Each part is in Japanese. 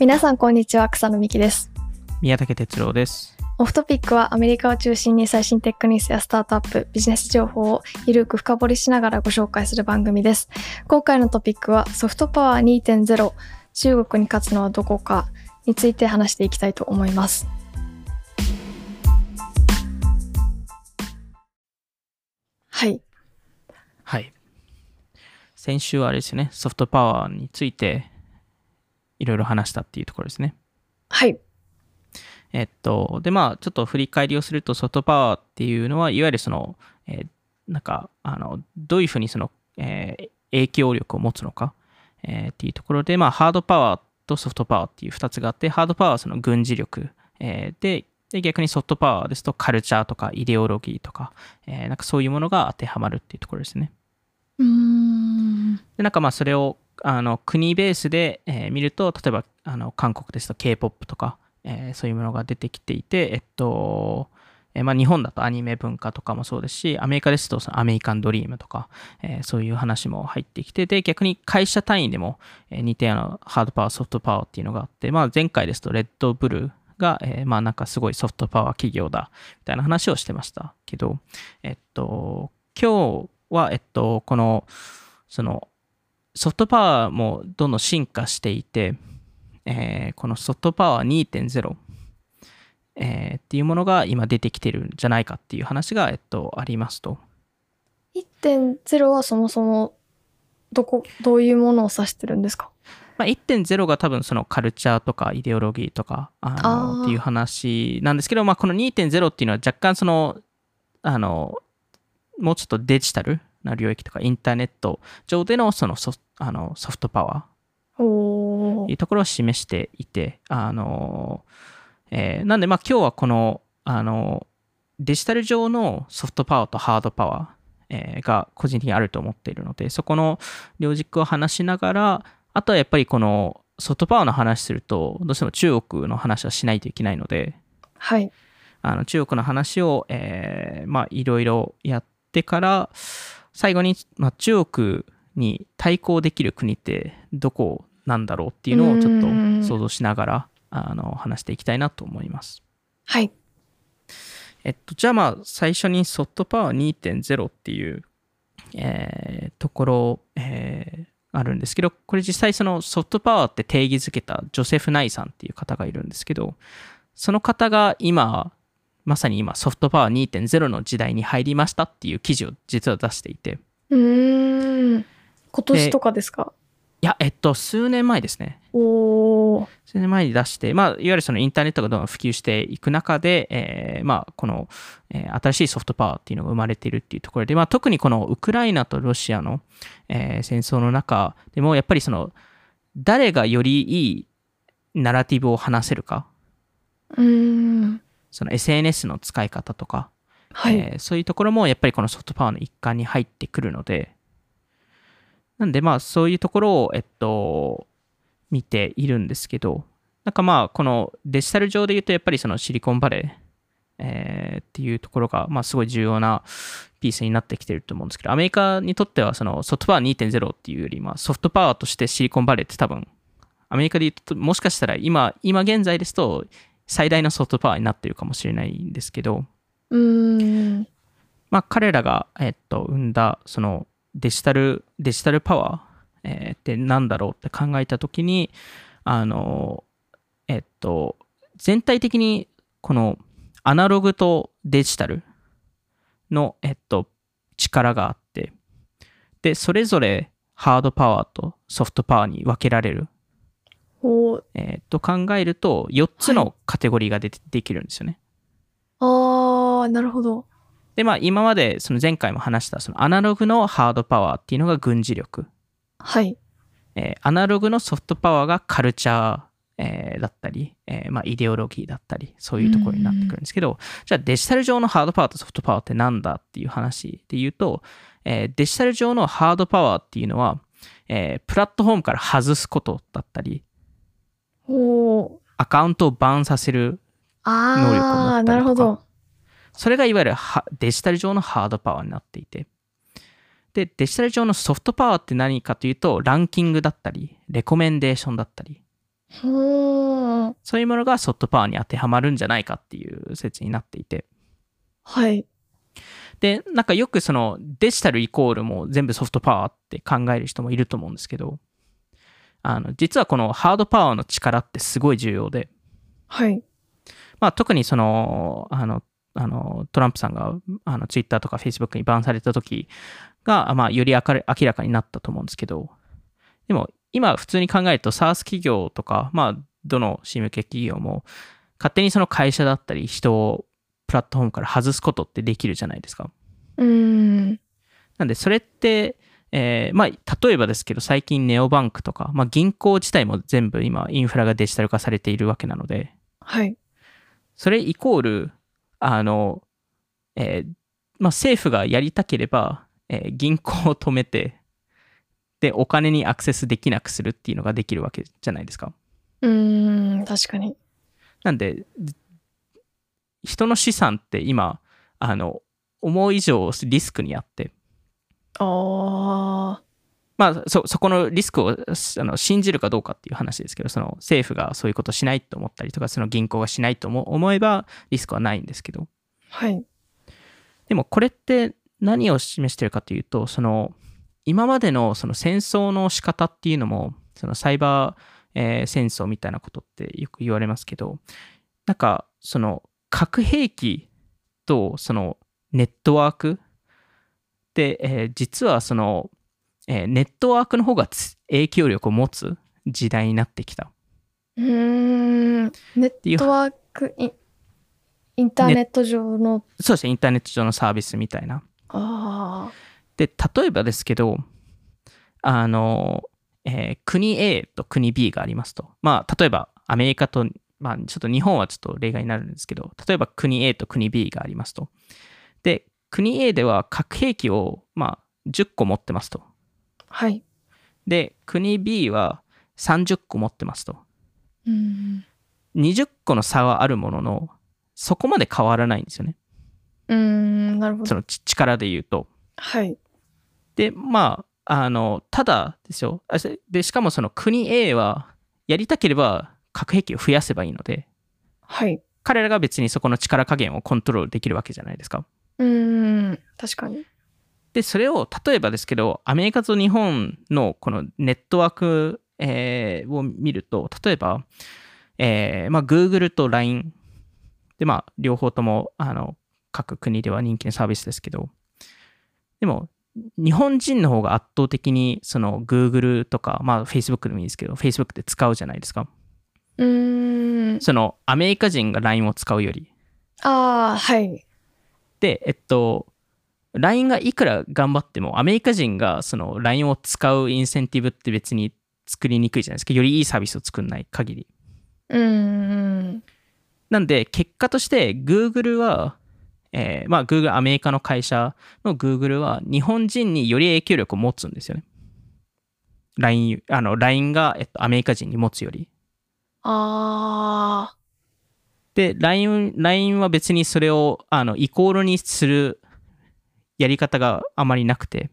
皆さんこんにちは。草野美希です。宮武哲郎です。オフトピックはアメリカを中心に最新テックニュースやスタートアップビジネス情報をゆるく深掘りしながらご紹介する番組です。今回のトピックはソフトパワー2.0中国に勝つのはどこかについて話していきたいと思います。はい。はい。先週はあれですよね。ソフトパワーについていろいろ話したっていうところですね。はい。えっと、で、まあ、ちょっと振り返りをすると、ソフトパワーっていうのは、いわゆるその、えー、なんか、あの、どういうふうにその、えー、影響力を持つのか、えー、っていうところで、まあ、ハードパワーとソフトパワーっていう2つがあって、ハードパワーはその軍事力、えー、で、で、逆にソフトパワーですと、カルチャーとかイデオロギーとか、えー、なんかそういうものが当てはまるっていうところですね。うん。で、なんかまあ、それをあの国ベースで、えー、見ると、例えばあの韓国ですと K-POP とか、えー、そういうものが出てきていて、えっと、えー、まあ、日本だとアニメ文化とかもそうですし、アメリカですとそのアメリカンドリームとか、え、そういう話も入ってきて、で、逆に会社単位でも、え、似たようなハードパワー、ソフトパワーっていうのがあって、まあ、前回ですとレッドブルーが、えー、まあなんかすごいソフトパワー企業だ、みたいな話をしてましたけど、えっと、今日は、えっと、この、その、ソフトパワーもどんどん進化していて、えー、このソフトパワー2.0、えー、っていうものが今出てきてるんじゃないかっていう話が、えっと、ありますと。1.0はそもそもどこ、どういうものを指してるんですか？まあ、1.0が多分そのカルチャーとかイデオロギーとかあのっていう話なんですけど、まあ、この2.0っていうのは若干そのあのもうちょっとデジタルな領域とかインターネット上でのそのソあのソフトパワーというところを示していて、あのえー、なんでまあ今日はこのあのデジタル上のソフトパワーとハードパワー、えー、が個人的にあると思っているので、そこの両軸を話しながら、あとはやっぱりこのソフトパワーの話すると、どうしても中国の話はしないといけないので、はい。あの中国の話を、えー、まあいろいろやってから、最後に、まあ、中国に対抗できる国ってどこなんだろうっていうのをちょっと想像しながらあの話していきたいなと思います。はい。えっと、じゃあまあ最初にソフトパワー2.0っていう、えー、ところ、えー、あるんですけど、これ実際そのソフトパワーって定義づけたジョセフ・ナイさんっていう方がいるんですけど、その方が今まさに今ソフトパワー2.0の時代に入りましたっていう記事を実は出していて。うん今年とかですか？いや、えっと、数年前ですね。お数年前に出して、まあ、いわゆるそのインターネットがどんどん普及していく中で、えー、まあ、この、えー、新しいソフトパワーっていうのが生まれているっていうところで、まあ、特にこのウクライナとロシアの、えー、戦争の中でも、やっぱりその、誰がよりいいナラティブを話せるか。うんその SNS の使い方とか、はい、えー、そういうところもやっぱりこのソフトパワーの一環に入ってくるので、なんでまあそういうところを、えっと、見ているんですけど、なんかまあこのデジタル上で言うとやっぱりそのシリコンバレー、えー、っていうところが、まあ、すごい重要なピースになってきてると思うんですけど、アメリカにとってはそのソフトパワー2.0っていうより、まあ、ソフトパワーとしてシリコンバレーって多分、アメリカで言うと、もしかしたら今、今現在ですと、最大のソフトパワーになってるかもしれないんですけど、うん。まあ、彼らが、えっと、生んだそのデジタルデジタルパワー、えー、って何だろうって考えた時にあのえっと全体的にこのアナログとデジタルの、えっと、力があってでそれぞれハードパワーとソフトパワーに分けられるえー、と考えると、4つのカテゴリーがで,、できるんですよね。ああ、なるほど。で、まあ、今まで、その前回も話した、そのアナログのハードパワーっていうのが軍事力。はい。えー、アナログのソフトパワーがカルチャー、えー、だったり、えー、まあ、イデオロギーだったり、そういうところになってくるんですけど、じゃあデジタル上のハードパワーとソフトパワーってなんだっていう話で言うと、えー、デジタル上のハードパワーっていうのは、えー、プラットフォームから外すことだったり、アカウントをバーンさせる能力を持ったりとか。なるほど。それがいわゆるデジタル上のハードパワーになっていて。で、デジタル上のソフトパワーって何かというと、ランキングだったり、レコメンデーションだったり。そういうものがソフトパワーに当てはまるんじゃないかっていう説になっていて。はい。で、なんかよくそのデジタルイコールも全部ソフトパワーって考える人もいると思うんですけど、あの、実はこのハードパワーの力ってすごい重要で、はい。まあ特にその、あの、あのトランプさんがあのツイッターとかフェイスブックにバンされた時が、まあ、より明る明らかになったと思うんですけど、でも今普通に考えると SARS 企業とか、まあどの CM 系企業も勝手にその会社だったり人をプラットフォームから外すことってできるじゃないですか。うーん。なんでそれって、えーまあ例えばですけど最近ネオバンクとか、まあ銀行自体も全部今インフラがデジタル化されているわけなので、はい。それイコール、あの、えーまあ、政府がやりたければ、えー銀行を止めて、で、お金にアクセスできなくするっていうのができるわけじゃないですか。うーん。確かに。なんで、ず人の資産って今、あの、思う以上リスクにあって、あまあ、そ、そこのリスクをあの信じるかどうかっていう話ですけど、その政府がそういうことしないと思ったりとか、その銀行がしないと思思えばリスクはないんですけど、ー。はい。でもこれって何を示してるかというと、その今までのその戦争の仕方っていうのも、そのサイバー、えー戦争みたいなことってよく言われますけど、なんかその核兵器とそのネットワークで、えー実はその、えーネットワークの方がつ影響力を持つ時代になってきた。うーん。ネットワークイン、インターネット上の、そうですね、インターネット上のサービスみたいな。あで、例えばですけど、あの、えー国 A と国 B がありますと。まあ、例えばアメリカと、まあ、ちょっと日本はちょっと例外になるんですけど、例えば国 A と国 B がありますと。で、国 A では核兵器を、まあ、10個持ってますと。あ。はい。で、国 B は30個持ってますと。うーん。20個の差はあるものの、そこまで変わらないんですよね。うーん。なるほど。そのち力で言うと。はい。で、まあ、あの、ただですよ。あで、しかもその国 A は、やりたければ核兵器を増やせばいいので、はい。彼らが別にそこの力加減をコントロールできるわけじゃないですか。うーん。確かに。で、それを、例えばですけど、アメリカと日本のこのネットワーク、えーを見ると、例えば、えーまあ、Google と LINE。で、まあ、両方とも、あの、各国では人気のサービスですけど、でも、日本人の方が圧倒的に、その Google とか、まあ、Facebook でもいいですけど、Facebook で使うじゃないですか。うーん。その、アメリカ人が LINE を使うより。ああ、はい。で、えっと、LINE がいくら頑張っても、アメリカ人がその LINE を使うインセンティブって別に作りにくいじゃないですか。よりいいサービスを作んない限り。うーん。なんで、結果として Google は、えーまあ Google、アメリカの会社の Google は日本人により影響力を持つんですよね。LINE、あの、LINE が、えっと、アメリカ人に持つより。ああ。で、LINE、LINE は別にそれを、あの、イコールにするやり方があまりなくて。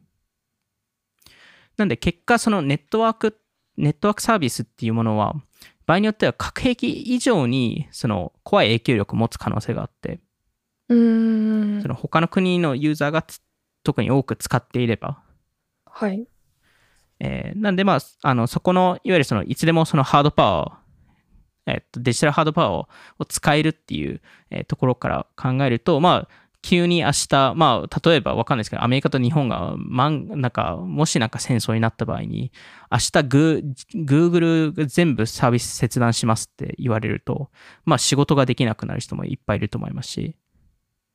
なんで、結果、そのネットワーク、ネットワークサービスっていうものは、場合によっては核兵器以上に、その、怖い影響力を持つ可能性があって、うーんそ。の他の国のユーザーがつ特に多く使っていれば、はい。えーなんで、まあ、あの、そこの、いわゆるその、いつでもそのハードパワー、えっと、デジタルハードパワーをを使えるっていう、えーところから考えると、まあ、急に明日、まあ、例えばわかんないですけど、アメリカと日本が、まん、なんか、もしなんか戦争になった場合に、明日グー、Google が全部サービス切断しますって言われると、まあ、仕事ができなくなる人もいっぱいいると思いますし、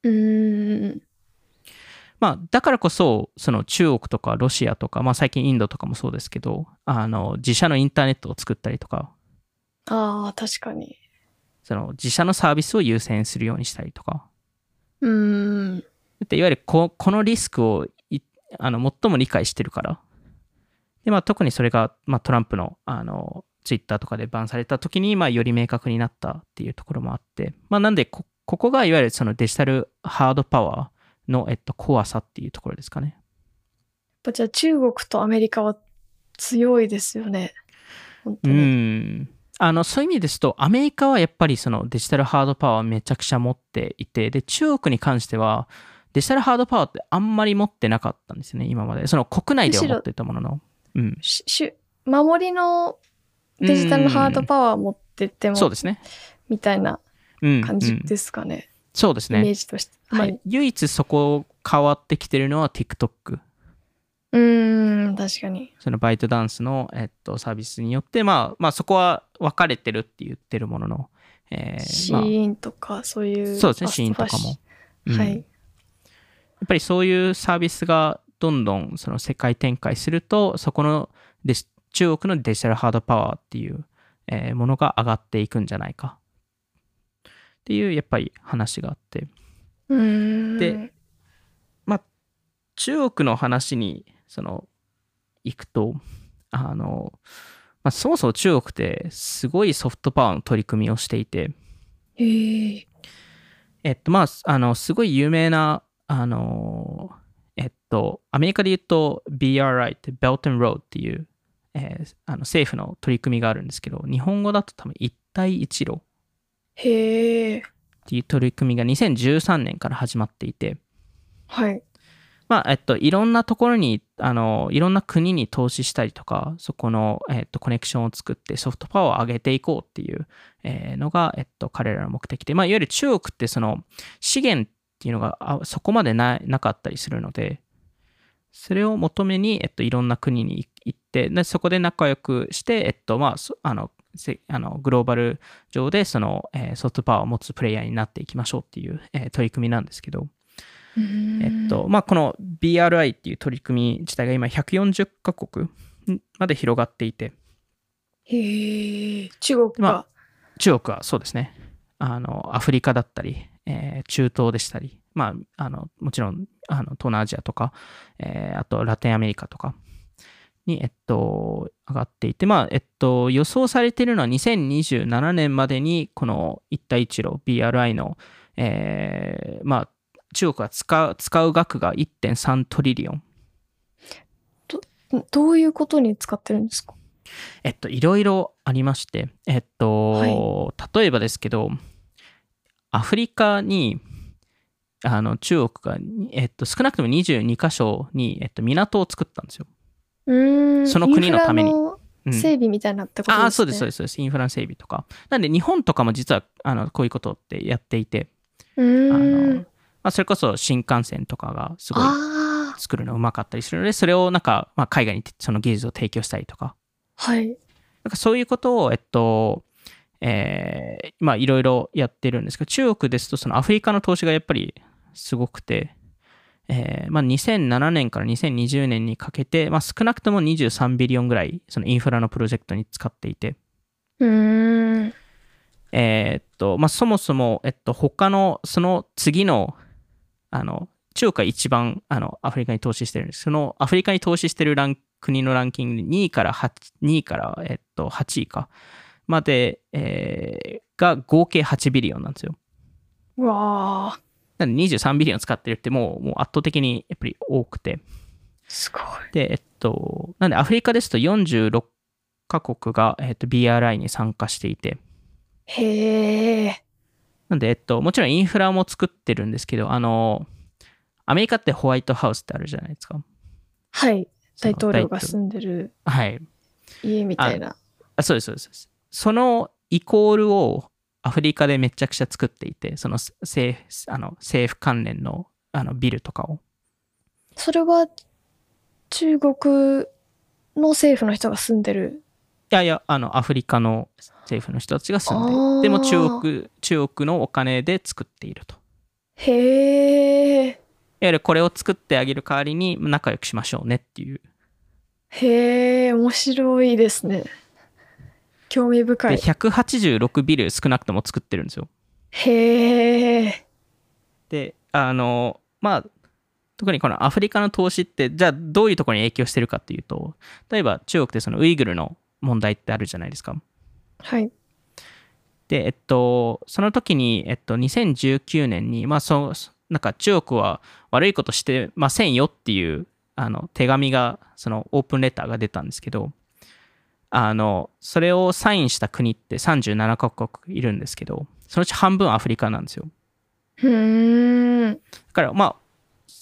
うーん。まあ、だからこそ、その中国とかロシアとか、まあ最近インドとかもそうですけど、あの、自社のインターネットを作ったりとか、ああ、確かに。その自社のサービスを優先するようにしたりとか。うーん。でいわゆるここのリスクをいあの最も理解してるから。で、まあ特にそれが、まあトランプの、あの、ツイッターとかでバンされた時に、まあより明確になったっていうところもあって、まあなんでこ、ここがいわゆるそのデジタルハードパワーの、えっと、怖さっていうところですかね。やっぱじゃあ中国とアメリカは強いですよね。本当うに。ん。あのそういう意味ですと、アメリカはやっぱりそのデジタルハードパワーめちゃくちゃ持っていて、で、中国に関しては、デジタルハードパワーってあんまり持ってなかったんですよね、今まで。その国内では持っていたものの。うん。しし守りのデジタルハードパワー持ってても、そうですね。みたいなうん。感じうんですかね。そうですイメーね。ジとして。はい。唯一そこ変わってきてるのは TikTok。うーん、確かに。そのバイトダンスの、えっと、サービスによって、まあ、まあ、そこは分かれてるって言ってるものの、えーシまあ、ーンとか、そういう。そうですね、シーンとかも。うんはい。やっぱりそういうサービスがどんどんその世界展開すると、そこのデジ中国のデジタルハードパワーっていう、えーものが上がっていくんじゃないかっていうやっぱり話があって、うーん。で中国の話にその行くと、あの、まあ、そもそも中国ってすごいソフトパワーの取り組みをしていて、へえ。えっと、まあ、あの、すごい有名な、あの、えっと、アメリカで言うと BRI って Belt and Road っていう、えーあの政府の取り組みがあるんですけど、日本語だと多分一帯一路っへえ。ていう取り組みが2013年から始まっていて、はい。まあ、えっと、いろんなところに、あの、いろんな国に投資したりとか、そこの、えっと、コネクションを作ってソフトパワーを上げていこうっていう、えのが、えっと、彼らの目的で、まあ、いわゆる中国ってその資源っていうのがそこまでななかったりするので、それを求めに、えっと、いろんな国に行って、でそこで仲良くして、えっと、まあ、あの、あのグローバル上でその、えーソフトパワーを持つプレイヤーになっていきましょうっていう、えー取り組みなんですけど、えっと、まあ、この BRI っていう取り組み自体が今140カ国まで広がっていて、へえ。中国まが。中国はそうですね、あの、アフリカだったり、えー中東でしたり、まあ、あの、もちろん、あの、東南アジアとか、えーあとラテンアメリカとかに、えっと、上がっていて、まあ、えっと、予想されているのは2027年までに、この一帯一路 BRI の、えーまあ、中国が使う使う額が1.3トリリオン。どういうことに使ってるんですか？えっと、いろいろありまして、えっと、例えばですけど、アフリカに、あの、中国が、えっと、少なくとも22カ所に、えっと、港を作ったんですよ。うーん。その国のために整備みたいなってことですね。ああ、そうです、そうです、そうです。インフラの整備とか。なんで、日本とかも実は、あの、こういうことってやっていて、あん。の、まあ、それこそ新幹線とかがすごい。作るのうまかったりするので、それをなんか、まあ、海外にその技術を提供したりとか、はい。なんかそういうことを、えっと、えーまあいろいろやってるんですけど、中国ですとそのアフリカの投資がやっぱりすごくて、えーまあ、2007年から2020年にかけて、まあ、少なくとも23ビリオンぐらいそのインフラのプロジェクトに使っていて、うーん。えーっと、まあ、そもそも、えっと、他の、その次の、あの、中国が一番、あの、アフリカに投資してるんです。その、アフリカに投資してるラン国のランキングで2位から8、2位から、えっと、8位か、まで、えーが合計8ビリオンなんですよ。うわあ。なんで23ビリオン使ってるってもう、もう圧倒的にやっぱり多くて。すごい。で、えっと、なんでアフリカですと46カ国が、えっと、BRI に参加していて、へえ。なんで、えっと、もちろんインフラも作ってるんですけど、あの、アメリカってホワイトハウスってあるじゃないですか。はい。大統領が住んでるはい。家みたいな。あそうです、そうですそうです。そのイコールをアフリカでめちゃくちゃ作っていて、その政府あの政府関連のあのビルとかを。それは中国の政府の人が住んでる。いやいや、あの、アフリカの政府の人たちが住んで、でも中国、中国のお金で作っていると。へえ。いわゆるこれを作ってあげる代わりに仲良くしましょうねっていう。へえ、面白いですね。興味深で、い。186ビル少なくとも作ってるんですよ。へえ。で、あの、まあ、特にこのアフリカの投資って、じゃあどういうところに影響してるかっていうと、例えば中国ってそのウイグルの問題ってあるじゃないですか。はい。で、えっと、その時に、えっと、2019年に、まあ、そう、なんか中国は悪いことしてませんよっていう、あの、手紙が、そのオープンレターが出たんですけど、あの、それをサインした国って37カ国いるんですけど、そのうち半分アフリカなんですよ。うーん。だからまあ、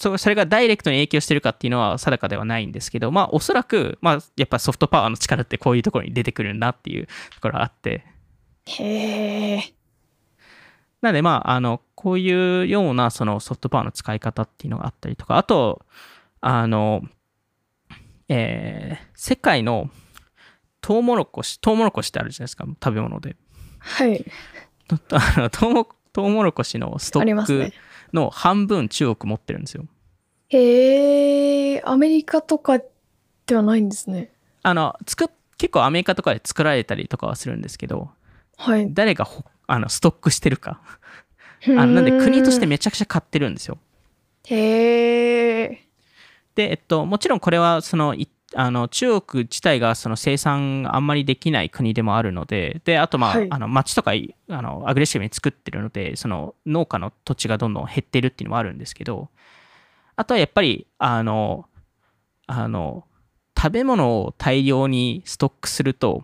そそれがダイレクトに影響してるかっていうのは定かではないんですけど、まあおそらく、まあやっぱソフトパワーの力ってこういうところに出てくるんだっていうところがあって、へえ。なのでまあ、あの、こういうようなそのソフトパワーの使い方っていうのがあったりとか、あと、あの、えー世界のトウモロコシ、トウモロコシってあるじゃないですか、食べ物で。はい。と あのトウモトウモロコシのストックありますね。の半分中国持ってるんですよ。へえ。アメリカとかではないんですね。あの、作っ結構アメリカとかで作られたりとかはするんですけど、はい。誰がほあのストックしてるか。あのなんで国としてめちゃくちゃ買ってるんですよ。へえ。で、えっと、もちろんこれはそのいあの中国自体がその生産あんまりできない国でもあるので、で、あとまあ、はい。あの町とかいあのアグレッシブに作ってるので、その農家の土地がどんどん減ってるっていうのもあるんですけど、あとはやっぱり、あの、あの、食べ物を大量にストックすると、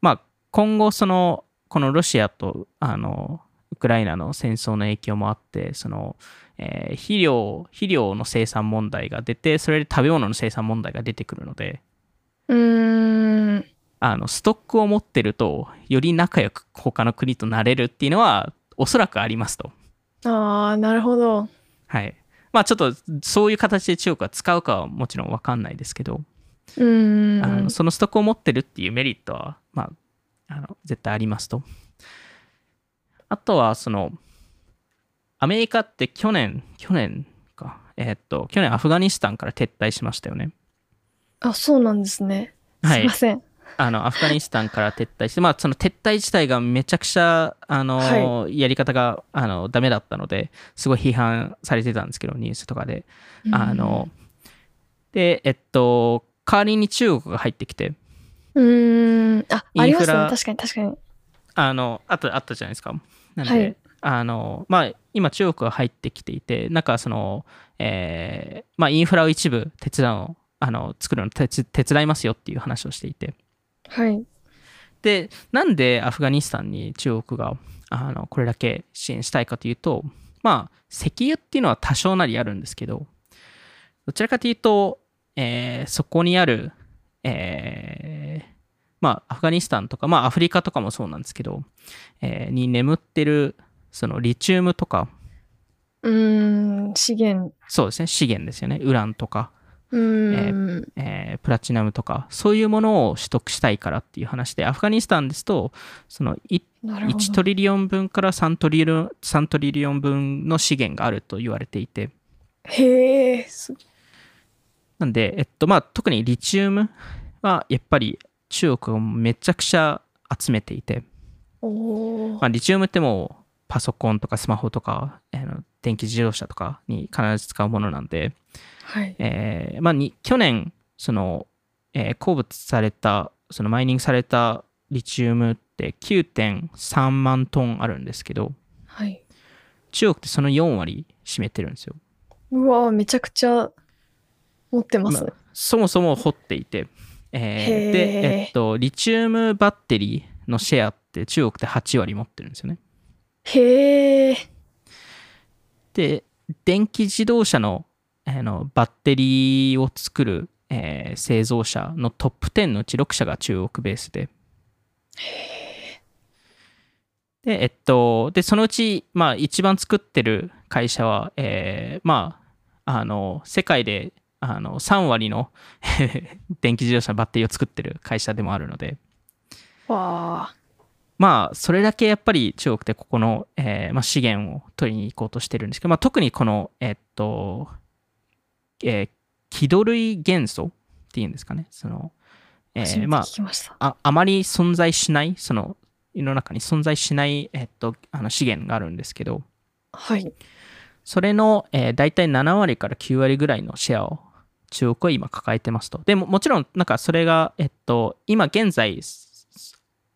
まあ、今後その、このロシアと、あの、ウクライナの戦争の影響もあって、その、えー肥料、肥料の生産問題が出て、それで食べ物の生産問題が出てくるので、うーん。あの、ストックを持ってると、より仲良く他の国となれるっていうのは、おそらくありますと。ああ、なるほど。はい。まあちょっと、そういう形で中国が使うかはもちろんわかんないですけど、うーん。あのそのストックを持ってるっていうメリットは、まあ、あの絶対ありますと。あとは、その、アメリカって去年、去年か、えーっと、去年アフガニスタンから撤退しましたよね。あ、そうなんですね。はいすいません。あの、アフガニスタンから撤退して、まあ、その撤退自体がめちゃくちゃ、あの、やり方が、あの、ダメだったので、すごい批判されてたんですけど、ニュースとかで。あの、で、えっと、代わりに中国が入ってきて、うーん。あ、ありますね。インフラ確かに確かに。あの、あった、あったじゃないですか。なんで、はいあの、まあ、今中国が入ってきていて、なんかその、えーまあ、インフラを一部手伝うの、あの、作るの手つ手伝いますよっていう話をしていて。はい。で、なんでアフガニスタンに中国が、あの、これだけ支援したいかというと、まあ、石油っていうのは多少なりあるんですけど、どちらかというと、えーそこにある、えーまあ、アフガニスタンとか、まあ、アフリカとかもそうなんですけど、えーに眠ってる、そのリチウムとか、うーん。資源。そうですね、資源ですよね、ウランとか、うーん。えープラチナムとか、そういうものを取得したいからっていう話で、アフガニスタンですと、そのいなるほど。1トリリオン分から3トリリオン ,3 トリリオン分の資源があると言われていて、へえ。すなんで、えっと、まあ、特にリチウムはやっぱり中国をめちゃくちゃ集めていて、まあ、リチウムってもうパソコンとかスマホとか、あの電気自動車とかに必ず使うものなんで、はい。えーまあ、に去年その、えー鉱物されたそのマイニングされたリチウムって9.3万トンあるんですけどはい。中国ってその4割占めてるんですよ、うわーめちゃくちゃ持ってますまね。あそもそも掘っていて、えーで、えっと、リチウムバッテリーのシェアって中国って8割持ってるんですよねへえ。で電気自動車のあのバッテリーを作る、えー製造者のトップ10のうち6社が中国ベースで。で、えっと、で、そのうち、まあ、一番作ってる会社は、えーまあ、あの、世界で、あの、3割の 電気自動車のバッテリーを作ってる会社でもあるので、わあ。まあ、それだけやっぱり中国ってここの、えーまあ、資源を取りに行こうとしてるんですけど、まあ、特にこの、えっと、えー気土類元素っていうんですかね。その、えーまあ。あ、あまり存在しない、その、世の中に存在しない、えっと、あの資源があるんですけど、はい。それの、えー、大体7割から9割ぐらいのシェアを中国は今抱えてますと。でも、もちろん、なんかそれが、えっと、今現在、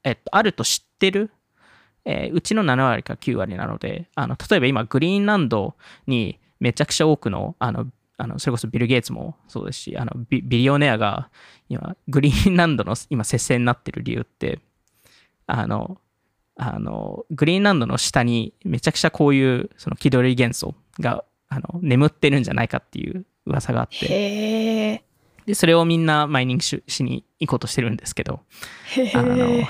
えっと、あると知ってる、えーうちの7割か9割なので、あの、例えば今、グリーンランドにめちゃくちゃ多くの、あの、あのそれこそビル・ゲイツもそうですしあのビビリオネアが今グリーンランドの今接戦になってる理由ってあのあのグリーンランドの下にめちゃくちゃこういうその気取り元素があの眠ってるんじゃないかっていう噂があって。でそれをみんなマイニングししに行こうとしてるんですけどへあのえ。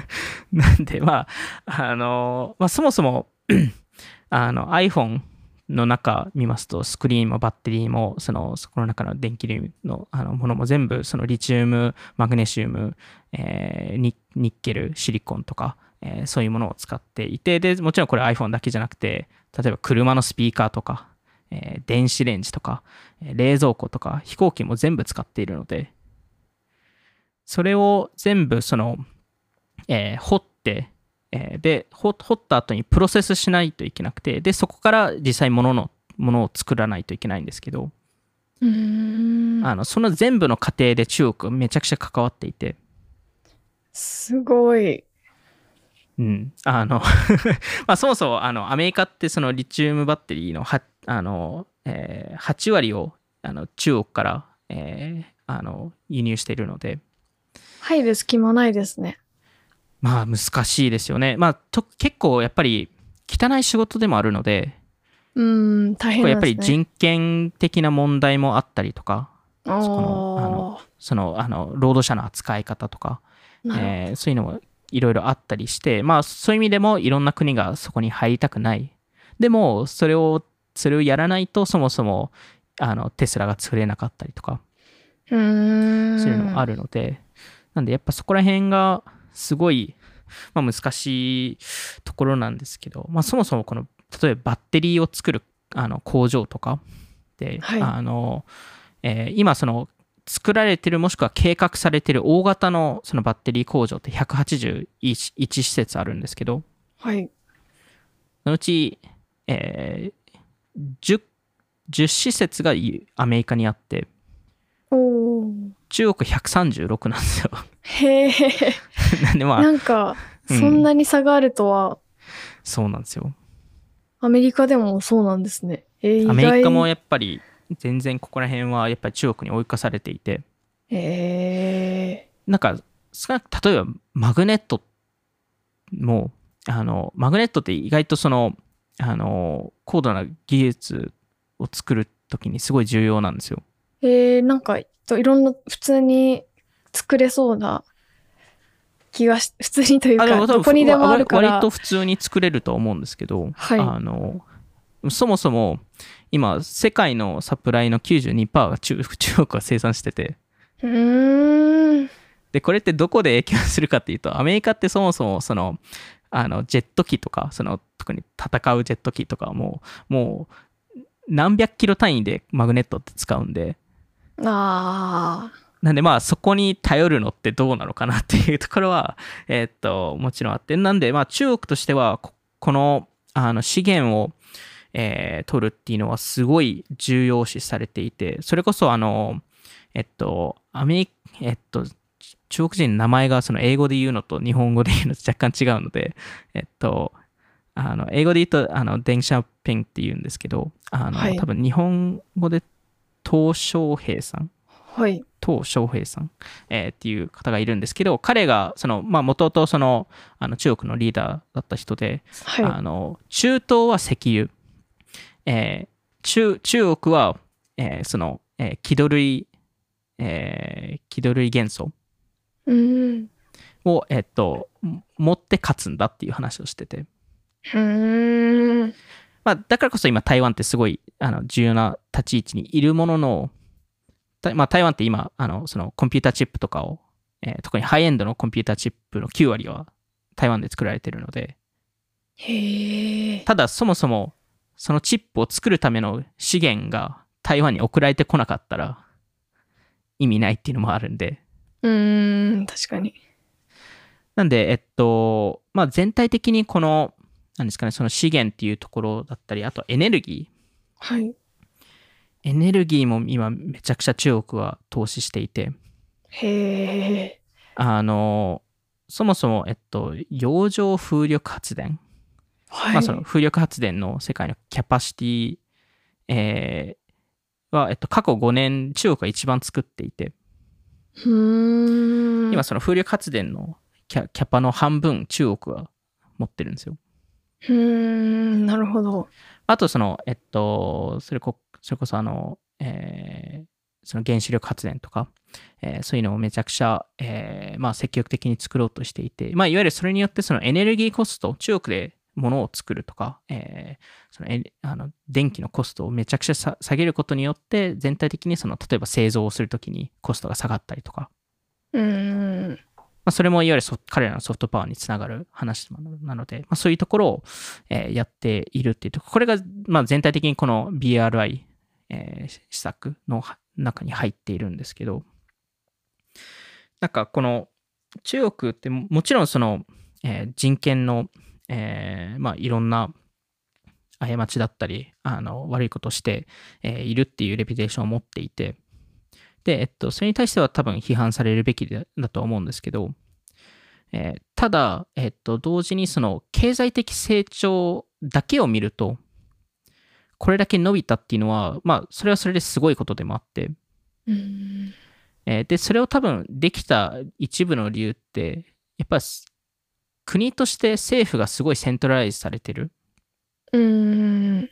なんでまああの、まあ、そもそも あの iPhone の中見ますとスクリーンもバッテリーもそのそこの中の電気類のあのものも全部そのリチウムマグネシウム、えーニニッケルシリコンとか、えーそういうものを使っていてでもちろんこれ iPhone だけじゃなくて例えば車のスピーカーとか、えー電子レンジとか、えー冷蔵庫とか飛行機も全部使っているのでそれを全部その、えー掘って、えーで掘掘った後にプロセスしないといけなくてでそこから実際物のものを作らないといけないんですけど。あのその全部の過程で中国はめちゃくちゃ関わっていて、すごい。うん、あの まあそもそもあのアメリカってそのリチウムバッテリーのはあの、えー8割をあの中国から、えーあの輸入しているので。入る隙間ないですね。まあ難しいですよね。まあと結構やっぱり汚い仕事でもあるので。うーん、大変これやっぱ。り人権的な問題もあったりとか。そあのそのあの労働者の扱い方とか、えーそういうのもいろいろあったりして。まあそういう意味でもいろんな国がそこに入りたくない。でもそれをそれをやらないとそもそもあのテスラが作れなかったりとか。そういうのもあるので、なんでやっぱそこら辺がすごい、まあ、難しいところなんですけど、まあ、そもそもこの例えばバッテリーを作るあの工場とかで、はいあのえー今その作られてるもしくは計画されてる大型のそのバッテリー工場って181施設あるんですけどはい。そのうち、えー 10, 10施設がアメリカにあっておお。中国136なんですよへえ。なんでまあなんか、うんそんなに差があるとは、そうなんですよ。アメリカでもそうなんですね。えー、意ア外メリカもやっぱり全然ここら辺はやっぱり中国に追い越されていて、えなんか少なく例えばマグネットも、あの、マグネットって意外とその、あの、高度な技術を作るときにすごい重要なんですよ。ー、えー、なんか、といろんな、普通に作れそうな気がし、普通にというか、どこにでもあるから。割と普通に作れると思うんですけど、はいあの、そもそも今、世界のサプライの92%が中中国が生産してて、うーん。でこれってどこで影響するかっていうとアメリカってそもそもそのあのジェット機とかその特に戦うジェット機とかはもうもう何百キロ単位でマグネットって使うんで。あなんでまあそこに頼るのってどうなのかなっていうところは えーっともちろんあって。なんでまあ中国としてはここのあの資源をえー取るっていうのはすごい重要視されていてそれこそあのえっとアメリえっと中国人の名前がその英語で言うのと日本語で言うのと若干違うので、えっと、あの英語で言うとあのデンシャオピンって言うんですけど、あの、はい多分日本語で鄧小平さん、あ。はい。鄧小平さん、えーっていう方がいるんですけど、彼がその、まあ、元々そのあの中国のリーダーだった人で、はい。あの中東は石油、えー中中国は、えーその、えー気取類、えー気取類元素うーん。を、えっと、も持って勝つんだっていう話をしてて、うーん。まあ、だからこそ今台湾ってすごいあの重要な立ち位置にいるものの、たまあ、台湾って今あのそのコンピューターチップとかを、えー特にハイエンドのコンピューターチップの9割は台湾で作られてるのでへえ。ただそもそもそのチップを作るための資源が台湾に送られてこなかったら意味ないっていうのもあるんでうーん、確かに。なんで、えっと、まあ、全体的にこの、なんですかね、その資源っていうところだったり、あとエネルギー。はい。エネルギーも今めちゃくちゃ中国は投資していて、へえ。あの、そもそも、えっと、洋上風力発電。はい。まあ、その風力発電の世界のキャパシティ、えーは、えっと、過去5年、中国が一番作っていて。今その風力発電のキャキャパの半分、中国は持ってるんですよ。うーん、なるほど。あと、その、えっと、それこそれこそあの、えーその原子力発電とか、えーそういうのをめちゃくちゃ、えーまあ、積極的に作ろうとしていて、まあ、いわゆるそれによってそのエネルギーコスト、中国で物を作るとか、えーそのエあの電気のコストをめちゃくちゃさ下げることによって、全体的にその例えば製造をするときにコストが下がったりとか、うーん。まあ、それもいわゆるソ彼らのソフトパワーにつながる話なので、まあ、そういうところを、えーやっているっていうとこれがまあ全体的にこの BRI、えー施策の中に入っているんですけど、なんかこの中国ってももちろんその、えー人権の、えーまあいろんな過ちだったり、あの悪いことをして、えーいるっていうレピュテーションを持っていて、で、えっと、それに対しては多分批判されるべきだだとは思うんですけど、えーただ、えっと、同時にその経済的成長だけを見ると、これだけ伸びたっていうのは、まあ、それはそれですごいことでもあって、うーん。えーで、それを多分できた一部の理由って、やっぱす国として政府がすごいセントラライズされてる。うーん。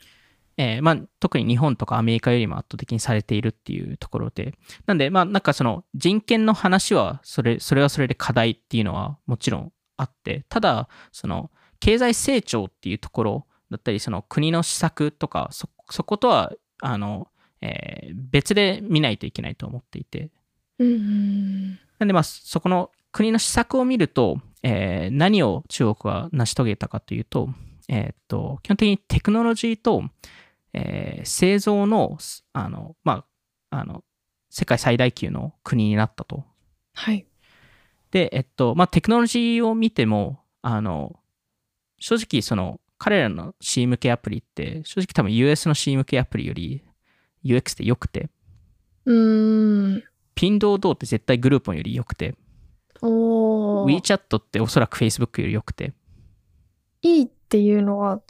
えーまあ、特に日本とかアメリカよりも圧倒的にされているっていうところで。なんで、まあ、なんかその人権の話は、それ、それはそれで課題っていうのはもちろんあって、ただ、その、経済成長っていうところだったり、その国の施策とか、そ、そことは、あの、えー別で見ないといけないと思っていて。うーん。なんで、まあ、そこの国の施策を見ると、えー何を中国は成し遂げたかというと、えーっと、基本的にテクノロジーと、えー製造の、あの、まあ、あの、世界最大級の国になったと。はい。で、えっと、まあ、テクノロジーを見ても、あの、正直、その、彼らの C 向けアプリって、正直多分 US の C 向けアプリより UX って良くて、うーん。ピンドードーって絶対グルーポンより良くて。WeChat っておそらく Facebook より良くて、いいっていうのは、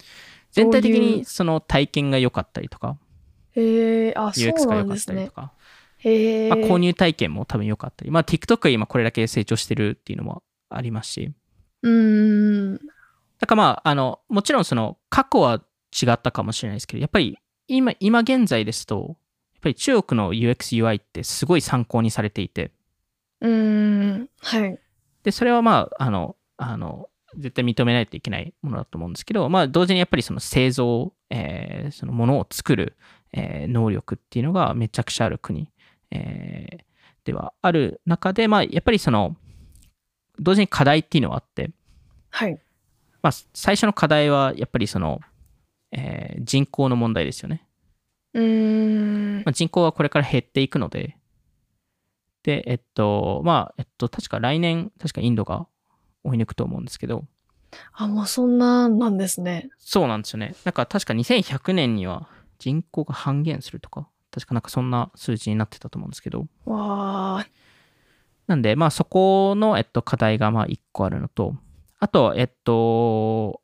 全体的にその体験が良かったりとか、へえ、あ、そう UX がなんですね。良かったりと。か、へえ。まあ、購入体験も多分良かったり、まあ、TikTok が今これだけ成長してるっていうのもありますし、うーん。だからまあ、あの、もちろんその過去は違ったかもしれないですけど、やっぱり今、今現在ですと、やっぱり中国の UX、UI ってすごい参考にされていて、うーん。はい。で、それはまあ、あの、あの、絶対認めないといけないものだと思うんですけど、まあ、同時にやっぱりその製造、えーそのものを作る、えー能力っていうのがめちゃくちゃある国、えーではある中で、まあ、やっぱりその、同時に課題っていうのはあって、はい。まあ、最初の課題はやっぱりその、えー人口の問題ですよね。うーん。まあ、人口はこれから減っていくので、で、えっと、まあ、えっと、確か来年、確かインドが追い抜くと思うんですけど、あ、もうそんななんですね。そうなんですよね。なんか確か2100年には人口が半減するとか、確かなんかそんな数字になってたと思うんですけど、わあ。なんで、まあそこの、えっと、課題がまあ1個あるのと、あと、えっと、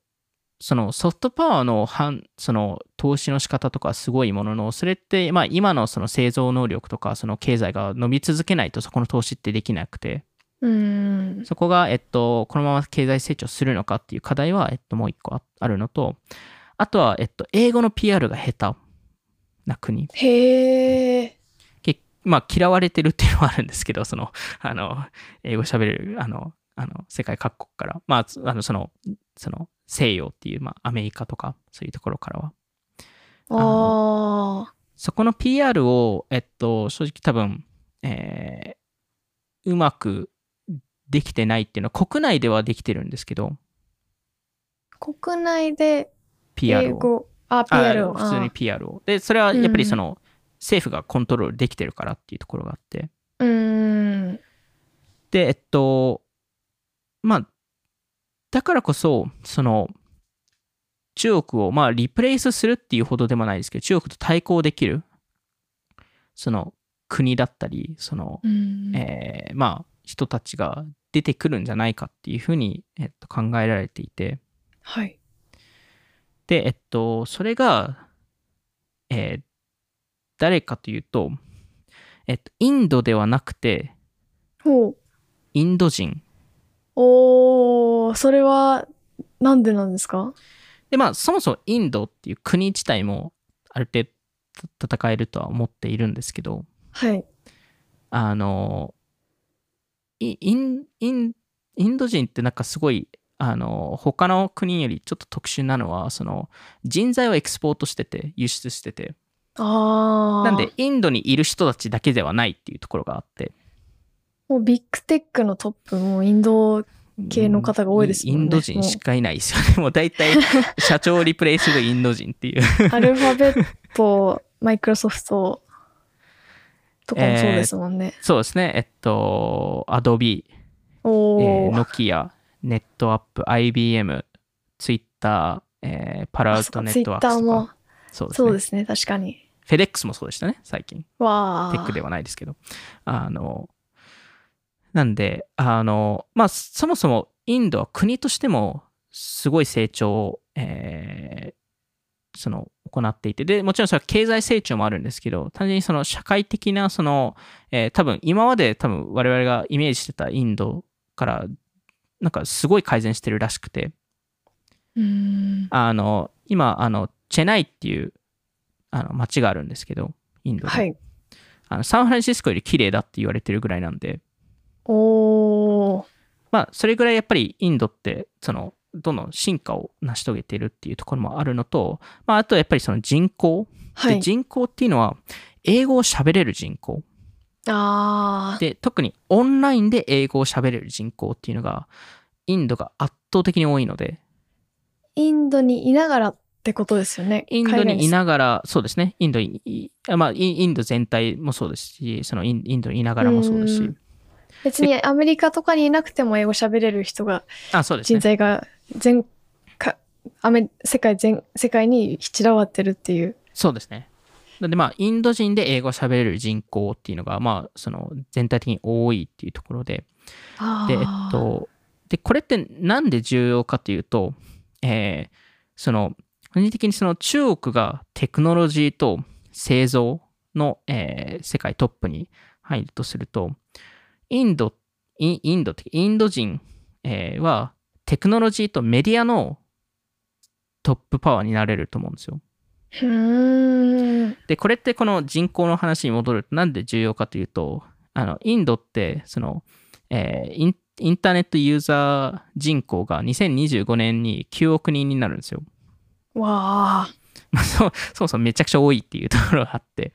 そのソフトパワーの反その投資の仕方とかすごいものの、それって、まあ今のその製造能力とか、その経済が伸び続けないとそこの投資ってできなくて、うーん。そこが、えっと、このまま経済成長するのかっていう課題は、えっと、もう一個ああるのと、あとは、えっと、英語の PR が下手な国。へまあ、嫌われてるっていうのはあるんですけど、その、あの、英語喋れる、あの、あの、世界各国から、まあ、つあの、その、その、西洋っていう、まあ、アメリカとか、そういうところからは。ああ。そこの PR を、えっと、正直多分、えーうまくできてないっていうのは、国内ではできてるんですけど、国内で PR を。あ、PR を。あ普通に PR を。で、それはやっぱりその、政府がコントロールできてるからっていうところがあって。うーん。で、えっと、まあ、だからこそ、その、中国を、まあ、リプレイスするっていうほどでもないですけど、中国と対抗できる、その、国だったり、その、うーんえーまあ、人たちが出てくるんじゃないかっていうふうに、えっと、考えられていて、はい。で、えっと、それが、えー誰かというと、えっと、インドではなくて。インド人。おー、それは、なんでなんですか？で、まあ、そもそもインドっていう国自体も、ある程度戦えるとは思っているんですけど、はい。あの、イイン、イン、インド人ってなんかすごい、あの、他の国よりちょっと特殊なのは、その、人材をエクスポートしてて、輸出してて、あー。なんで、インドにいる人たちだけではないっていうところがあって、もうビッグテックのトップもインド系の方が多いですもんねインド人しかいないですよね。もう大体、社長をリプレイするインド人っていう。アルファベット、マイクロソフトとかもそうですもんね。そうですね。えっと、アドビ、ー、ー。ノキア、ネットアップ、IBM、ツイッター、えーパラアウトネツイッットワークスとターもか。、そうですね。そうですね、確かに。フェデックスもそうでしたね、最近。わー。テックではないですけど。あの、なんで、あの、まあ、そもそもインドは国としてもすごい成長を、えーその、行っていて、で、もちろんそれは経済成長もあるんですけど、単純にその社会的な、その、えー多分今まで多分我々がイメージしてたインドから、なんかすごい改善してるらしくて。あの、今、あの、チェナイっていう、あの、街があるんですけど、インドで。はい。あのサンフランシスコより綺麗だって言われてるぐらいなんで、おー。まあ、それぐらいやっぱりインドって、その、どんどん進化を成し遂げているっていうところもあるのと、まあ、あとやっぱりその人口。ではい。人口っていうのは、英語を喋れる人口。あー。で、特にオンラインで英語を喋れる人口っていうのが、インドが圧倒的に多いので、インドにいながらってことですよね。インドにいなながら、そうですね、インドまあ、イインド全体もそうですし、そのインドにいながらもそうですしうん、別にアメリカとかにいなくても英語喋れる人が、あ、そうですね。人材が全か、アメ世界全、世界に散らばってるっていう。そうですね。なんでまあ、インド人で英語を喋れる人口っていうのが、まあ、その全体的に多いっていうところで、で、えっと、で、これってなんで重要かというと、えーその、個人的にその中国がテクノロジーと製造の、えー世界トップに入るとすると、インド、イインドって、インド人、えーはテクノロジーとメディアのトップパワーになれると思うんですよ。で、これってこの人口の話に戻るとなんで重要かというと、あの、インドって、その、えーインインターネットユーザー人口が2025年に9億人になるんですよ。わあ、そう、そもそもめちゃくちゃ多いっていうところがあって。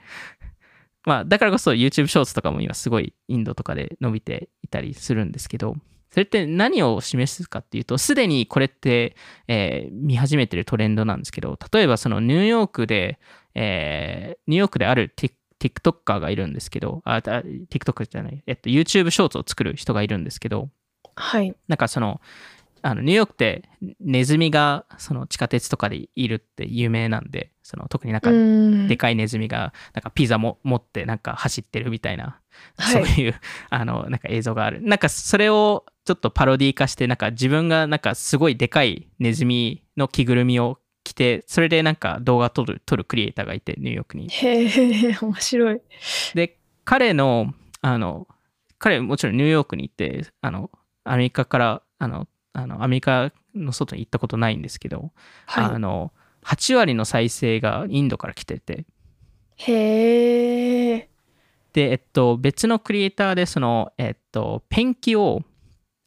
まあ、だからこそ YouTube ショーツとかも今すごいインドとかで伸びていたりするんですけど、それって何を示すかっていうと、すでにこれって、えー見始めてるトレンドなんですけど、例えばそのニューヨークで、えーニューヨークである Tik- TikToker がいるんですけど、TikTok じゃない、えっと、YouTube ショーツを作る人がいるんですけど、はい。なんかその、あのニューヨークってネズミがその地下鉄とかでいるって有名なんで、その特になんか。でかいネズミがなんかピザも持ってなんか走ってるみたいな、はいそういうあのなんか映像がある。なんかそれをちょっとパロディ化してなんか自分がなんかすごいでかいネズミの着ぐるみを着てそれでなんか動画撮る撮るクリエイターがいてニューヨークに。へえ、面白い。で彼のあの彼もちろんニューヨークに行ってあのアメリカからあのあのアメリカの外に行ったことないんですけど、あはの8割の再生がインドから来ててい。へえ。で、えっと、別のクリエイターで、その、えっと、ペンキを、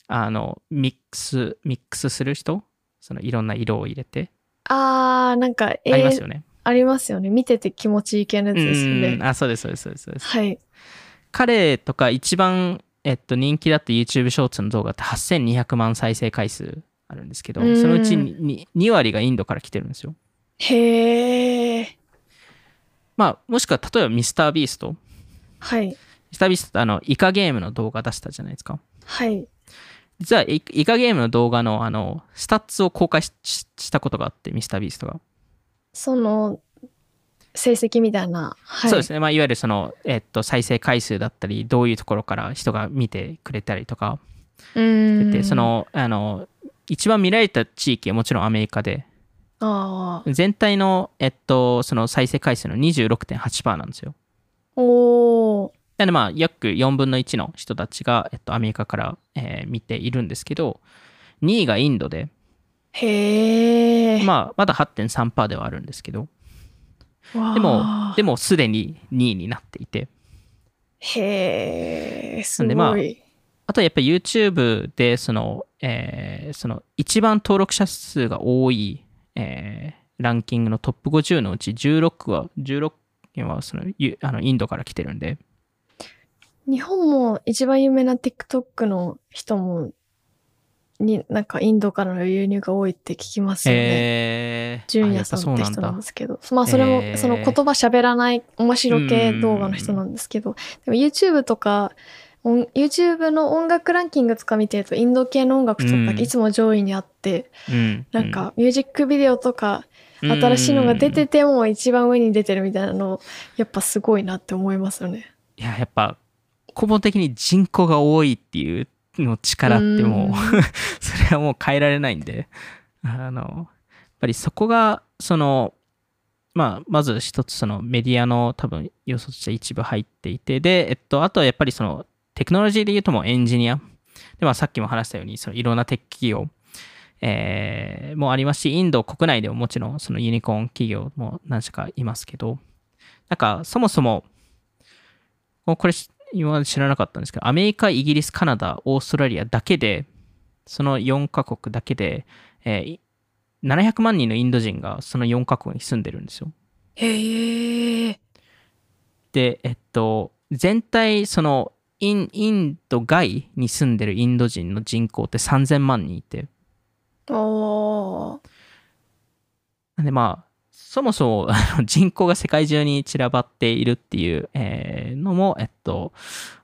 あの、ミックス、ミックスする人？その、いろんな色を入れて、あー、なんか、えありますよね。ありますよね。見てて気持ちいい系のやつですよねうん。あ、そうです、そうです、そうですそうです。はい。彼とか一番、えっと、人気だった YouTube ショーツの動画って8200万再生回数あるんですけど、うんそのうちに 2, 割がインドから来てるんですよ。へえ。まあ、もしくは、例えば MrBeast。はい。 MrBeast ってあの、イカゲームの動画出したじゃないですか。はい。実はイカゲームの動画のあのスタッツを公開したことがあって、 MrBeast が。その、成績みたいな。はい。そうですね。まあ、いわゆるその、えっと、再生回数だったり、どういうところから人が見てくれたりとか、うーん。でそ、の、あの、一番見られた地域はもちろんアメリカで。全体の、えっと、その再生回数の26.8%なんですよ。おー。なのでまあ、約4分の1の人たちが、えっと、アメリカから、えー見ているんですけど、2位がインドで、へえ。まあ、まだ8.3%ではあるんですけど、でも、でもすでに2位になっていて、へえ、すなんでまあごい。あとやっぱり YouTube でその、えーその一番登録者数が多い、えーランキングのトップ50のうち16は、16件はそのゆあのインドから来てるんで、日本も一番有名な TikTok の人も、に、なんかインドからの輸入が多いって聞きますよね。えー、純あやっぱ也さんって人なんだですけど。まあそれも、えーその言葉喋らない面白系動画の人なんですけど、でも YouTube とか、音 YouTube の音楽ランキングとか見てると、インド系の音楽とうんかいつも上位にあって、うん、なんかミュージックビデオとか、新しいのが出てても一番上に出てるみたいなの、やっぱすごいなって思いますよね。いや、やっぱ根本的に人口が多いっていうの力ってもう、うん。それはもう変えられないんで、あの、やっぱりそこが、その、まあ、まず一つそのメディアの多分要素として一部入っていて、で、えっと、あとはやっぱりそのテクノロジーで言うともうエンジニア。で、まあさっきも話したように、そのいろんなテック企業、えーもありますし、インド国内でももちろんそのユニコーン企業も何社かいますけど、なんかそもそも、これ今まで知らなかったんですけど、アメリカ、イギリス、カナダ、オーストラリアだけで、その4カ国だけで、えーい700万人のインド人がその4カ国に住んでるんですよ。へえ。で、えっと、全体、その、インインド外に住んでるインド人の人口って3000万人いて、おー。なんでまあ、そもそも人口が世界中に散らばっているっていう、えーのも、えっと、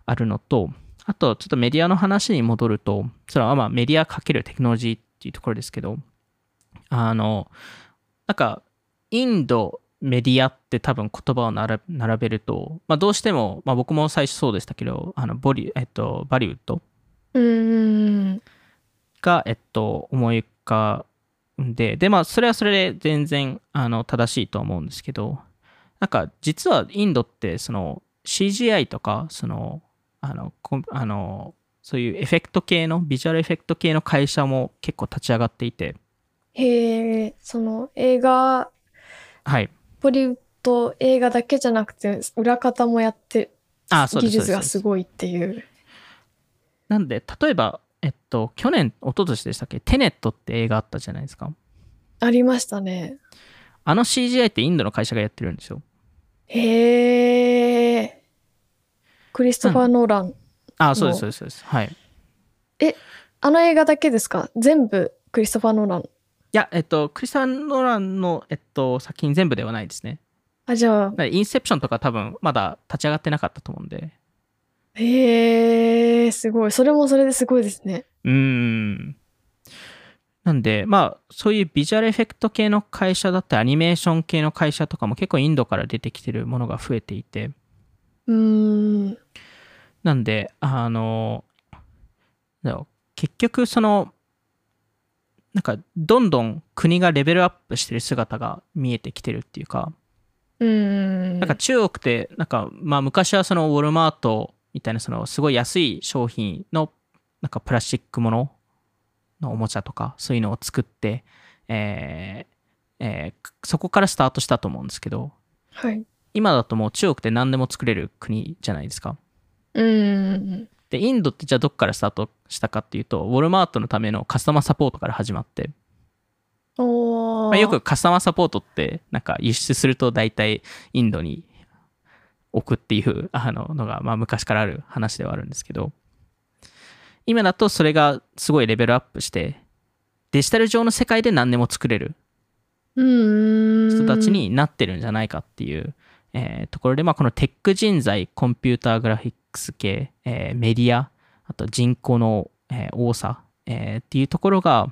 あるのと、あと、ちょっとメディアの話に戻ると、それはまあメディアかけるテクノロジーっていうところですけど、あの、なんか、インドメディアって多分言葉を並べると、まあどうしても、まあ僕も最初そうでしたけど、あの、ボリ、えっと、バリウッド。が、えっと、思い浮かんで、で、まあ、それはそれで全然、あの、正しいと思うんですけど、なんか、実はインドって、その、CGI とか、その、あの、あの、そういうエフェクト系の、ビジュアルエフェクト系の会社も結構立ち上がっていて、へえ、その映画、はい。ボリウッド映画だけじゃなくて、裏方もやって、あ、そうです。技術がすごいっていう。なんで、例えば、えっと、去年、一昨年でしたっけ、テネットって映画あったじゃないですか。ありましたね。あの CGI ってインドの会社がやってるんですよ。へえ。クリストファー・ノーラン。あ、そうです、もそうです、そうです。はい。あの映画だけですか？全部クリストファー・ノーラン。いや、えっと、クリスタン・ノーランの、えっと、作品全部ではないですね。あ、じゃあインセプションとか多分まだ立ち上がってなかったと思うんで。へえ、すごい。それもそれですごいですね。うーん。なんで、まあ、そういうビジュアルエフェクト系の会社だったり、アニメーション系の会社とかも結構インドから出てきてるものが増えていて、うーん。なんで、あの、結局その、なんか、どんどん国がレベルアップしてる姿が見えてきてるっていうか、うーん。なんか中国って、なんか、まあ昔はそのウォルマートみたいなそのすごい安い商品の、なんかプラスチックもののおもちゃとか、そういうのを作って、えーえーそこからスタートしたと思うんですけど、はい。今だともう中国って何でも作れる国じゃないですか。うーん。で、インドってじゃあどっからスタートしたかっていうと、ウォルマートのためのカスタマーサポートから始まって。まあ、よくカスタマーサポートって、なんか輸出すると大体インドに置くっていう あののが、まあ昔からある話ではあるんですけど、今だとそれがすごいレベルアップして、デジタル上の世界で何でも作れる。人たちになってるんじゃないかっていう、えーところで、まあこのテック人材、コンピューターグラフィックス系、えーメディア、あと人口の、えー多さ、えーっていうところが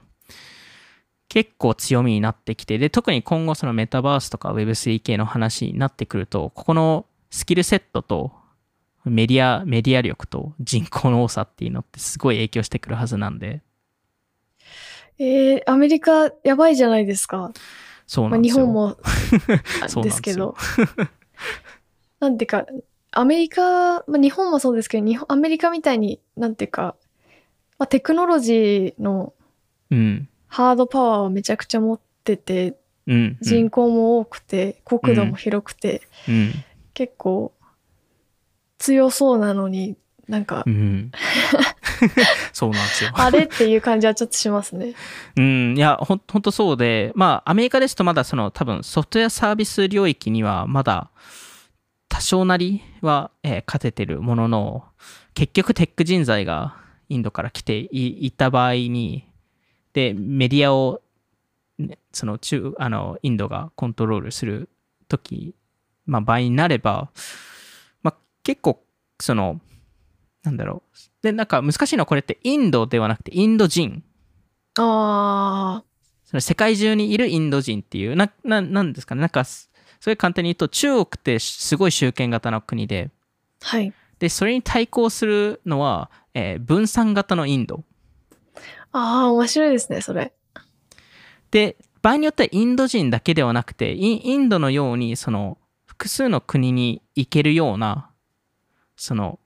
結構強みになってきて、で、特に今後そのメタバースとか Web3 系の話になってくると、ここのスキルセットとメディア、メディア力と人口の多さっていうのってすごい影響してくるはずなんで、えー、アメリカやばいじゃないですか。まあ、そうなんですよ。日本もですけど。なんていうか、アメリカ、まあ、日本もそうですけど、日本アメリカみたいに、なんていうか、まあ、テクノロジーのうん。ハードパワーをめちゃくちゃ持ってて、うん。うん人口も多くて、国土も広くて、うん。結構強そうなのに、なんかう、ん。そうなんですよ。あれっていう感じはちょっとしますね。うん、いや、ほんとそうで、まあ、アメリカですとまだその多分ソフトウェアサービス領域にはまだ多少なりは、えー勝ててるものの、結局テック人材がインドから来ていいた場合に、で、メディアを、ねその中、あの、インドがコントロールするとき、まあ、場合になれば、まあ、結構、その、なんだろう。で、なんか難しいのはこれってインドではなくてインド人。あその世界中にいるインド人っていう、な、ななんですかね。なんか、すそれ簡単に言うと、中国ってすごい集権型の国で、あ、はい。で、それに対抗するのは、えー分散型のインド。ああ、面白いですね、それ。で、場合によってはインド人だけではなくて、インドのように、その、複数の国に行けるような、その、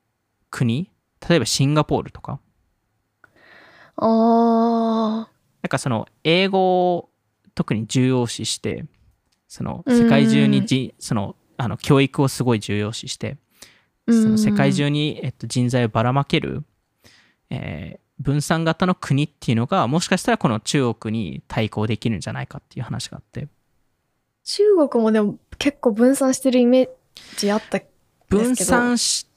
国例えばシンガポールとか、なんかその、英語を特に重要視して、その、世界中にじ、その、あの、教育をすごい重要視して、その世界中に、えっと、人材をばらまける、えー分散型の国っていうのが、もしかしたらこの中国に対抗できるんじゃないかっていう話があって、中国もでも結構分散してるイメージあったんですけど。分散し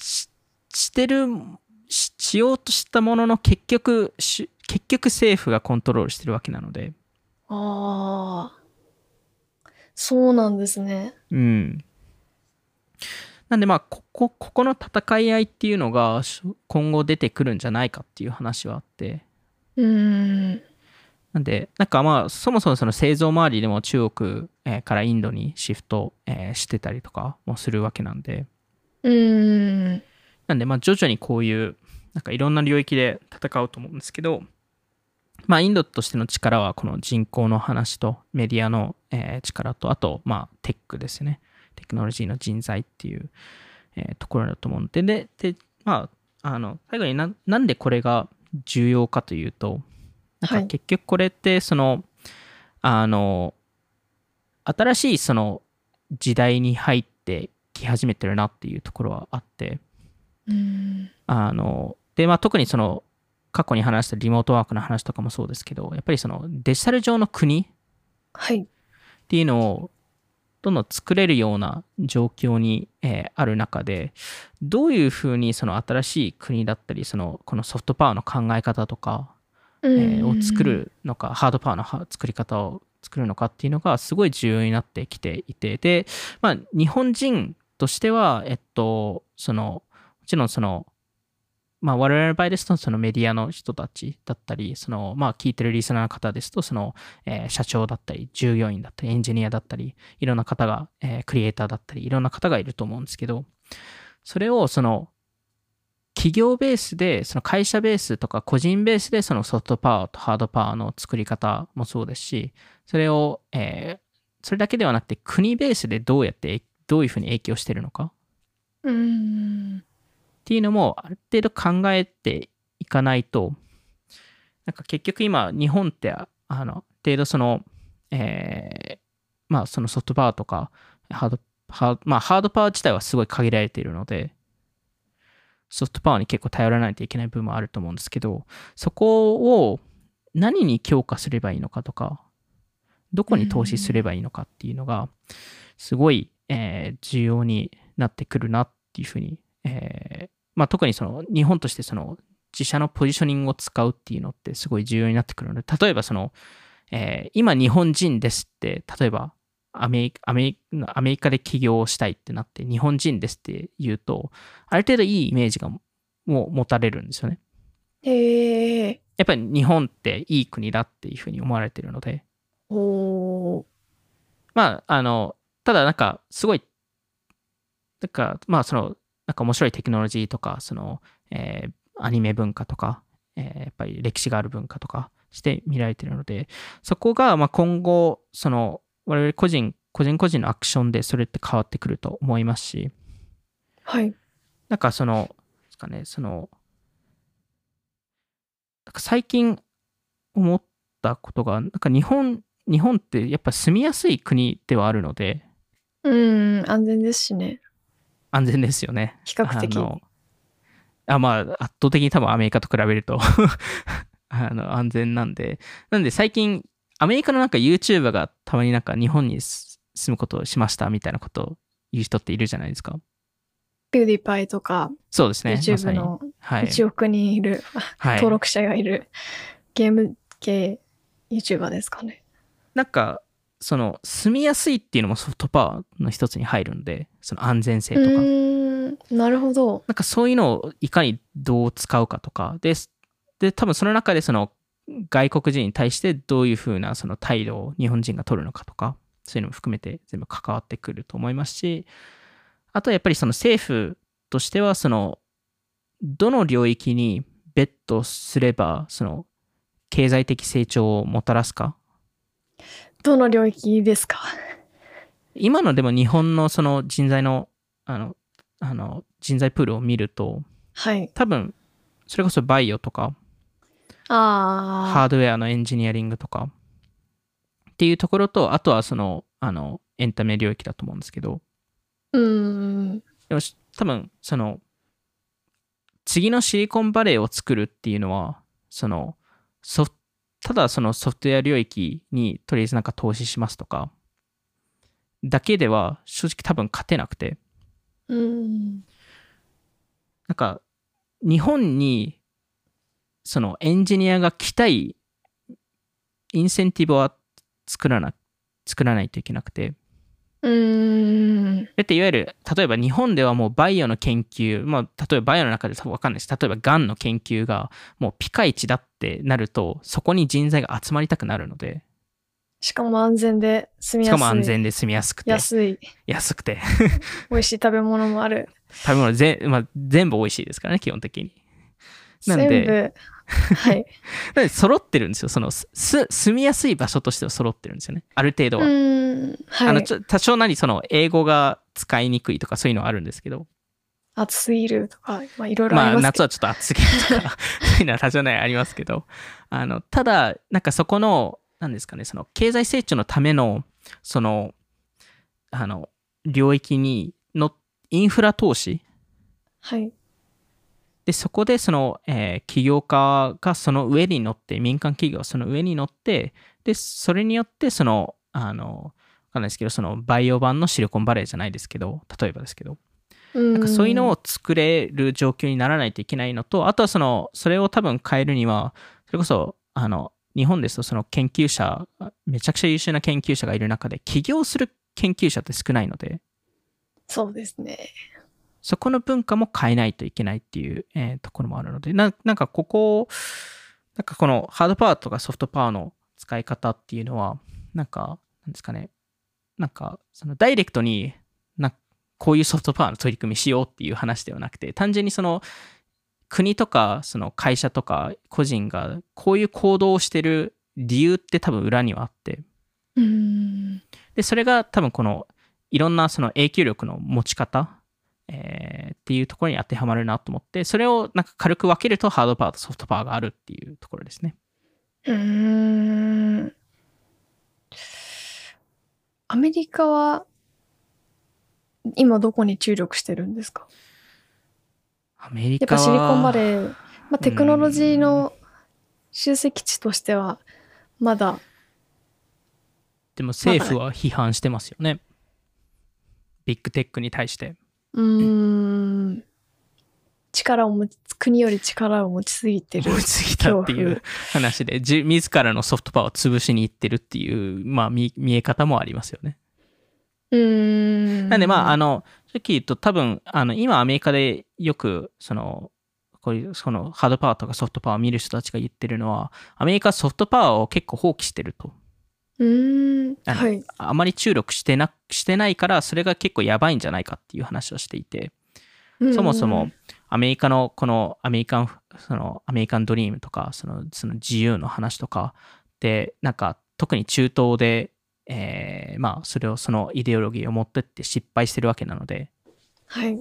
ししてるししようとしたものの結局し結局政府がコントロールしてるわけなのでああ、そうなんですね。うんなんでまあここここの戦い合いっていうのがし今後出てくるんじゃないかっていう話はあってうーん。なんでなんかまあそもそもその製造周りでも中国、えーからインドにシフト、えーしてたりとかもするわけなんでうーん。なんで、まあ、徐々にこういう、なんかいろんな領域で戦うと思うんですけど、まあ、インドとしての力は、この人口の話と、メディアの、えー力と、あと、まあ、テックですね。テクノロジーの人材っていう、えーところだと思うので、で、でまあ、あの、最後にな、なんでこれが重要かというと、なんはいか結局これって、その、あの、新しいその時代に入ってき始めてるなっていうところはあって、うーん。あの、で、まあ特にその、過去に話したリモートワークの話とかもそうですけど、やっぱりそのデジタル上の国っはい。ていうのをどんどん作れるような状況に、えーある中で、どういうふうにその新しい国だったり、そのこのソフトパワーの考え方とか、えーを作。るのか、ハードパワーの作り方を作るのかっていうのがすごい重要になってきていて、で、まあ、日本人としては、えっと、その、もちろんその、まあ、我々の場合ですと、そのメディアの人たちだったり、その、まあ、聞いてるリスナーの方ですと、その、えー社長だったり、従業員だったり、エンジニアだったり、いろんな方が、えークリエイターだったり、いろんな方がいると思うんですけど、それを、その、企業ベースで、その会社ベースとか個人ベースでそのソフトパワーとハードパワーの作り方もそうですし、それを、えーそれだけではなくて国ベースでどうやって、どういうふうに影響してるのか？うん。っていうのもある程度考えていかないと、なんか結局今日本ってあの程度その、えーまあそのソフトパワーとかハードハーまあハードパワー自体はすごい限られているので、ソフトパワーに結構頼らないといけない部分もあると思うんですけど、そこを何に強化すればいいのかとか、どこに投資すればいいのかっていうのが、すごい、えー重要になってくるなっていうふうに、えーまあ、特にその日本としてその自社のポジショニングを使うっていうのってすごい重要になってくるので、例えばその、えー今日本人ですって、例えばアメリカアメリアメリカで起業をしたいってなって、日本人ですって言うと、ある程度いいイメージがもう持たれるんですよね。へえ。やっぱり日本っていい国だっていうふうに思われてるので、おー。まあ、あの、ただなんか、すごい、なんか、まあ、その、なんか面白いテクノロジーとか、その、えーアニメ文化とか、えーやっぱり歴史がある文化とか、して見られているので、そこがまあ今後、その我々個人、個人個人のアクションでそれって変わってくると思いますし、はい。なんかその、ですかね、その、最近思ったことが、なんか日本、日本ってやっぱ住みやすい国ではあるので、うん、安全ですしね。安全ですよね。比較的あのあまあ、圧倒的に多分アメリカと比べると あの安全なんで。なんで最近、アメリカのなんか YouTuber がたまになんか日本に住むことをしましたみたいなことを言う人っているじゃないですか。ピューディパイとか、そうですね。YouTube に。のはい。1億人いる、はい登録者がいるゲーム系 YouTuber ですかね。なんか、その、住みやすいっていうのもソフトパワーの一つに入るんで、その安全性うとか。なるほど。なんかそういうのをいかにどう使うかとか、で、で多分その中でその外国人に対してどういうふうなその態度を日本人が取るのかとか、そういうのも含めて全部関わってくると思いますし、あとはやっぱりその政府としては、その、どの領域にベットすれば、その、経済的成長をもたらすか。どの領域ですか？今のでも日本のその人材の、あの、あの、人材プールを見ると、はい。多分、それこそバイオとか、あハードウェアのエンジニアリングとかっていうところと、あとはその、あの、エンタメ領域だと思うんですけど、ー。うーん。でもし多分、その、次のシリコンバレーを作るっていうのは、その、ソフただそのソフトウェア領域にとりあえずなんか投資しますとか、だけでは正直多分勝てなくて、うーん。なんか、日本に、そのエンジニアが来たいインセンティブは作らな、作らないといけなくて。うーん。だっていわゆる、例えば日本ではもうバイオの研究、まあ、例えばバイオの中で多分わかんないです。例えばガンの研究がもうピカイチだってなると、そこに人材が集まりたくなるので、しかも安全で住みしやすい。かも安全で住みやすくて、安い。安くて、美味しい食べ物もある。食べ物ぜ、まあ、全部美味しいですからね、基本的に。なんで全部。はい。なので揃ってるんですよ。そのすす住みやすい場所としては揃ってるんですよね。ある程度うは。はいあのち。ょ多少なりその英語が使いにくいとかそういうのはあるんですけど、暑すぎるとか、まあいろいろあまあります。夏はちょっと暑すぎるとか、そういうのは多少なりありますけど、あのただ、なんかそこの、なんですかね、その経済成長のための、その、あの、領域にのインフラ投資はい。で、そこでその、えー起業家がその上に乗って、民間企業がその上に乗って、で、それによって、その、あの、わかんないですけど、そのバイオ版のシリコンバレーじゃないですけど、例えばですけど、ななんかそういうのを作れる状況にならないといけないのと、あとはその、それを多分変えるには、それこそ、あの、日本ですとその研究者、めちゃくちゃ優秀な研究者がいる中で、起業する研究者って少ないので、そうですね。そこの文化も変えないといけないっていう、えーところもあるので、ななんかここ、なんかこのハードパワーとかソフトパワーの使い方っていうのは、なんか、なんですかね、なんか、そのダイレクトにな、こういうソフトパワーの取り組みしようっていう話ではなくて、単純にその、国とか、その会社とか個人がこういう行動をしてる理由って多分裏にはあって。で、それが多分この、いろんなその影響力の持ち方、えーっていうところに当てはまるなと思って、それをなんか軽く分けるとハードパワーとソフトパワーがあるっていうところですね。うーん。アメリカは、今どこに注力してるんですか？アメリカは。やっぱシリコンバレー、まあ、テクノロジーの集積地としては、まだ、でも政府は批判してますよね。ビッグテックに対して。うーん、力を持ち、国より力を持ちすぎてる思い。つぎたっていう話で、じ自らのソフトパワーを潰しに行ってるっていう、まあ見見え方もありますよね。うーん。なんでまあ、あの、正直言うと多分、あの、今アメリカでよく、その、こういう、その、ハードパワーとかソフトパワーを見る人たちが言ってるのは、アメリカはソフトパワーを結構放棄してると。うーん、あのはい。あまり注力してな、してないから、それが結構やばいんじゃないかっていう話をしていて、そもそもアメリカのこのアメリカンフそのアメリカンドリームとか、そのその自由の話とかで、なんか特に中東で、えーまあそれをそのイデオロギーを持ってって失敗してるわけなので、はい。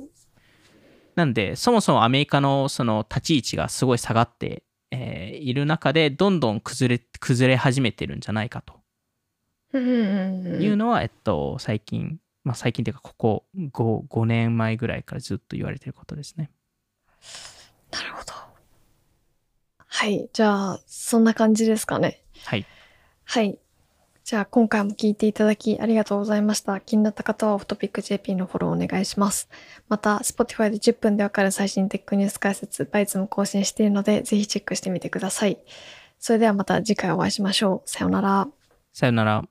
なんで、そもそもアメリカのその立ち位置がすごい下がって、えーいる中で、どんどん崩れ、崩れ始めてるんじゃないかと。いうのは、えっと、最近、まあ最近というか、ここ 5, 5年前ぐらいからずっと言われてることですね。なるほど。はい。じゃあ、そんな感じですかね。はい。はい。じゃあ、今回も聞いていただきありがとうございました。気になった方はオフトピック JP のフォローお願いします。また、Spotify で10分でわかる最新テックニュース解説、バイツも更新しているので、ぜひチェックしてみてください。それではまた次回お会いしましょう。さようなら。さよなら。